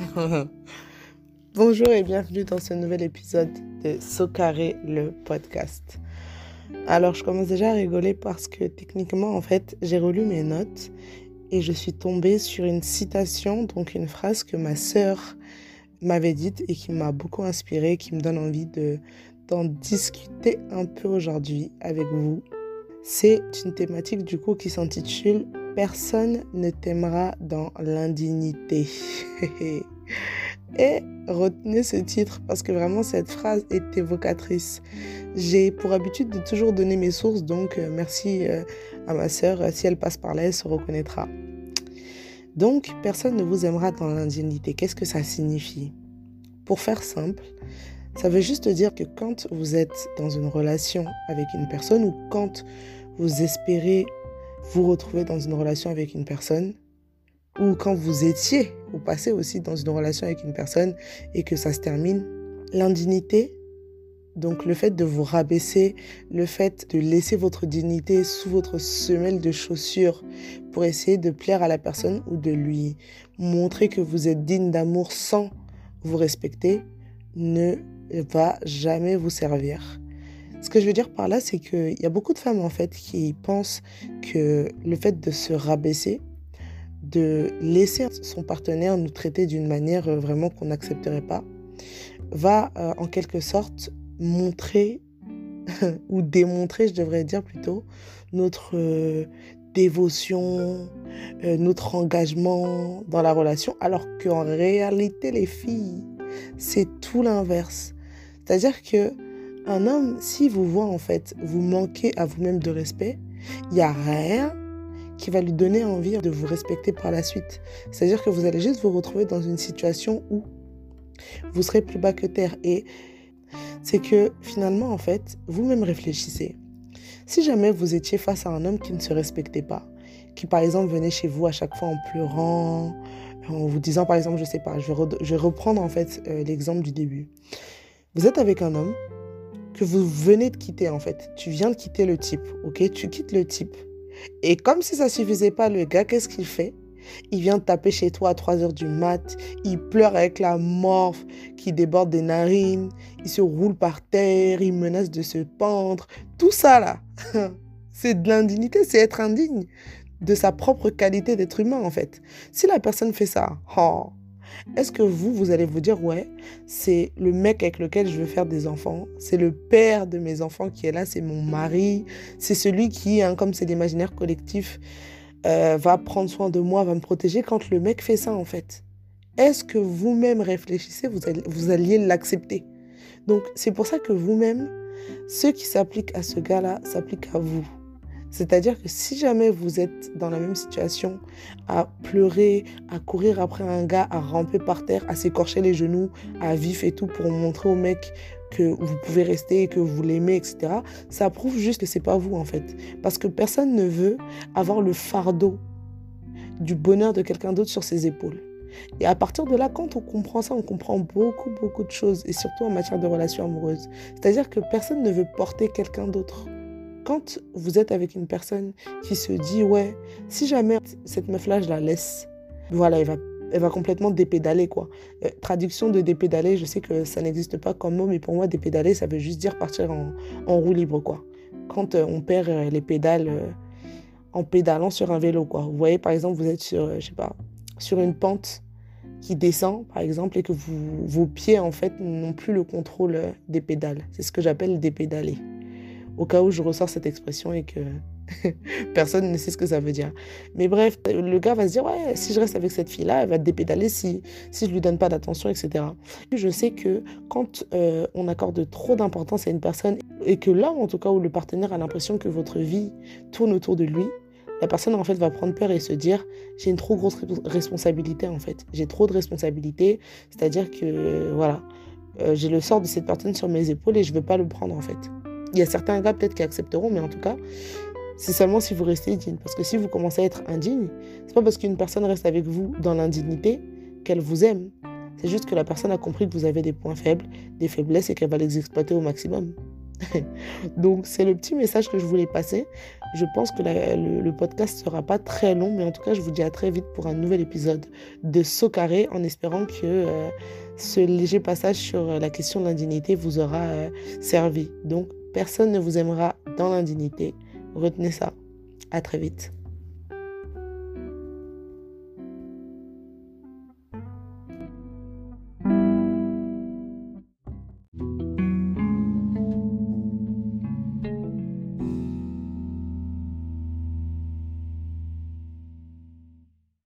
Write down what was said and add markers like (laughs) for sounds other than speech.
(laughs) Bonjour et bienvenue dans ce nouvel épisode de Socaré, le podcast. Alors, je commence déjà à rigoler parce que techniquement, en fait, j'ai relu mes notes et je suis tombée sur une citation, donc une phrase que ma sœur m'avait dite et qui m'a beaucoup inspirée, qui me donne envie de d'en discuter un peu aujourd'hui avec vous. C'est une thématique du coup qui s'intitule Personne ne t'aimera dans l'indignité. (laughs) Et retenez ce titre parce que vraiment cette phrase est évocatrice. J'ai pour habitude de toujours donner mes sources, donc euh, merci euh, à ma sœur. Si elle passe par là, elle se reconnaîtra. Donc, personne ne vous aimera dans l'indignité. Qu'est-ce que ça signifie? Pour faire simple, ça veut juste dire que quand vous êtes dans une relation avec une personne ou quand vous espérez vous retrouver dans une relation avec une personne, ou quand vous étiez ou passez aussi dans une relation avec une personne et que ça se termine, l'indignité, donc le fait de vous rabaisser, le fait de laisser votre dignité sous votre semelle de chaussures pour essayer de plaire à la personne ou de lui montrer que vous êtes digne d'amour sans vous respecter, ne va jamais vous servir. Ce que je veux dire par là, c'est qu'il y a beaucoup de femmes en fait qui pensent que le fait de se rabaisser, de laisser son partenaire nous traiter d'une manière euh, vraiment qu'on n'accepterait pas, va euh, en quelque sorte montrer (laughs) ou démontrer, je devrais dire plutôt, notre euh, dévotion, notre engagement dans la relation, alors qu'en réalité, les filles, c'est tout l'inverse. C'est-à-dire que un homme, si vous voit en fait vous manquez à vous-même de respect, il n'y a rien qui va lui donner envie de vous respecter par la suite. C'est-à-dire que vous allez juste vous retrouver dans une situation où vous serez plus bas que terre. Et c'est que finalement, en fait, vous-même réfléchissez. Si jamais vous étiez face à un homme qui ne se respectait pas, qui par exemple venait chez vous à chaque fois en pleurant, en vous disant par exemple, je sais pas, je vais, reprendre en fait euh, l'exemple du début. Vous êtes avec un homme que vous venez de quitter en fait. Tu viens de quitter le type, ok? Tu quittes le type. Et comme si ça suffisait pas, le gars, qu'est-ce qu'il fait? Il vient taper chez toi à 3 heures du mat. Il pleure avec la morphe qui déborde des narines. Il se roule par terre. Il menace de se pendre. Tout ça là, (laughs) c'est de l'indignité. C'est être indigne de sa propre qualité d'être humain en fait. Si la personne fait ça, oh, est-ce que vous, vous allez vous dire, ouais, c'est le mec avec lequel je veux faire des enfants, c'est le père de mes enfants qui est là, c'est mon mari, c'est celui qui, hein, comme c'est l'imaginaire collectif, euh, va prendre soin de moi, va me protéger quand le mec fait ça en fait. Est-ce que vous-même réfléchissez, vous, vous alliez l'accepter? Donc c'est pour ça que vous-même, ce qui s'applique à ce gars-là s'applique à vous. C'est-à-dire que si jamais vous êtes dans la même situation, à pleurer, à courir après un gars, à ramper par terre, à s'écorcher les genoux, à vif et tout pour montrer au mec que vous pouvez rester, que vous l'aimez, etc., ça prouve juste que c'est pas vous en fait. Parce que personne ne veut avoir le fardeau du bonheur de quelqu'un d'autre sur ses épaules. Et à partir de là, quand on comprend ça, on comprend beaucoup, beaucoup de choses, et surtout en matière de relations amoureuses. C'est-à-dire que personne ne veut porter quelqu'un d'autre quand vous êtes avec une personne qui se dit, ouais, si jamais cette meuf-là, je la laisse, voilà, elle va, elle va complètement dépédaler, quoi. Euh, traduction de dépédaler, je sais que ça n'existe pas comme mot, mais pour moi, dépédaler, ça veut juste dire partir en, roue libre, quoi. Quand euh, on perd euh, les pédales en pédalant sur un vélo, quoi. Vous voyez, par exemple, vous êtes sur, je sais pas, sur une pente qui descend, par exemple, et que vos pieds, en fait, n'ont plus le contrôle des pédales. C'est ce que j'appelle dépédaler au cas où je ressors cette expression et que (laughs) personne ne sait ce que ça veut dire. Mais bref, le gars va se dire, ouais, si je reste avec cette fille-là, elle va dépédaler si, si je lui donne pas d'attention, etc. Je sais que quand euh, on accorde trop d'importance à une personne et que là, en tout cas, où le partenaire a l'impression que votre vie tourne autour de lui, la personne en fait va prendre peur et se dire j'ai une trop grosse responsabilité en fait j'ai trop de responsabilité c'est à dire que voilà euh, j'ai le sort de cette personne sur mes épaules et je veux pas le prendre en fait il y a certains gars peut-être qui accepteront, mais en tout cas, c'est seulement si vous restez digne. Parce que si vous commencez à être indigne, c'est pas parce qu'une personne reste avec vous dans l'indignité qu'elle vous aime. C'est juste que la personne a compris que vous avez des points faibles, des faiblesses et qu'elle va les exploiter au maximum. (laughs) Donc c'est le petit message que je voulais passer. Je pense que le, podcast ne sera pas très long, mais en tout cas, je vous dis à très vite pour un nouvel épisode de Saut Carré, en espérant que euh, ce léger passage sur la question de l'indignité vous aura euh, servi. Donc, personne ne vous aimera dans l'indignité. Retenez ça. À très vite.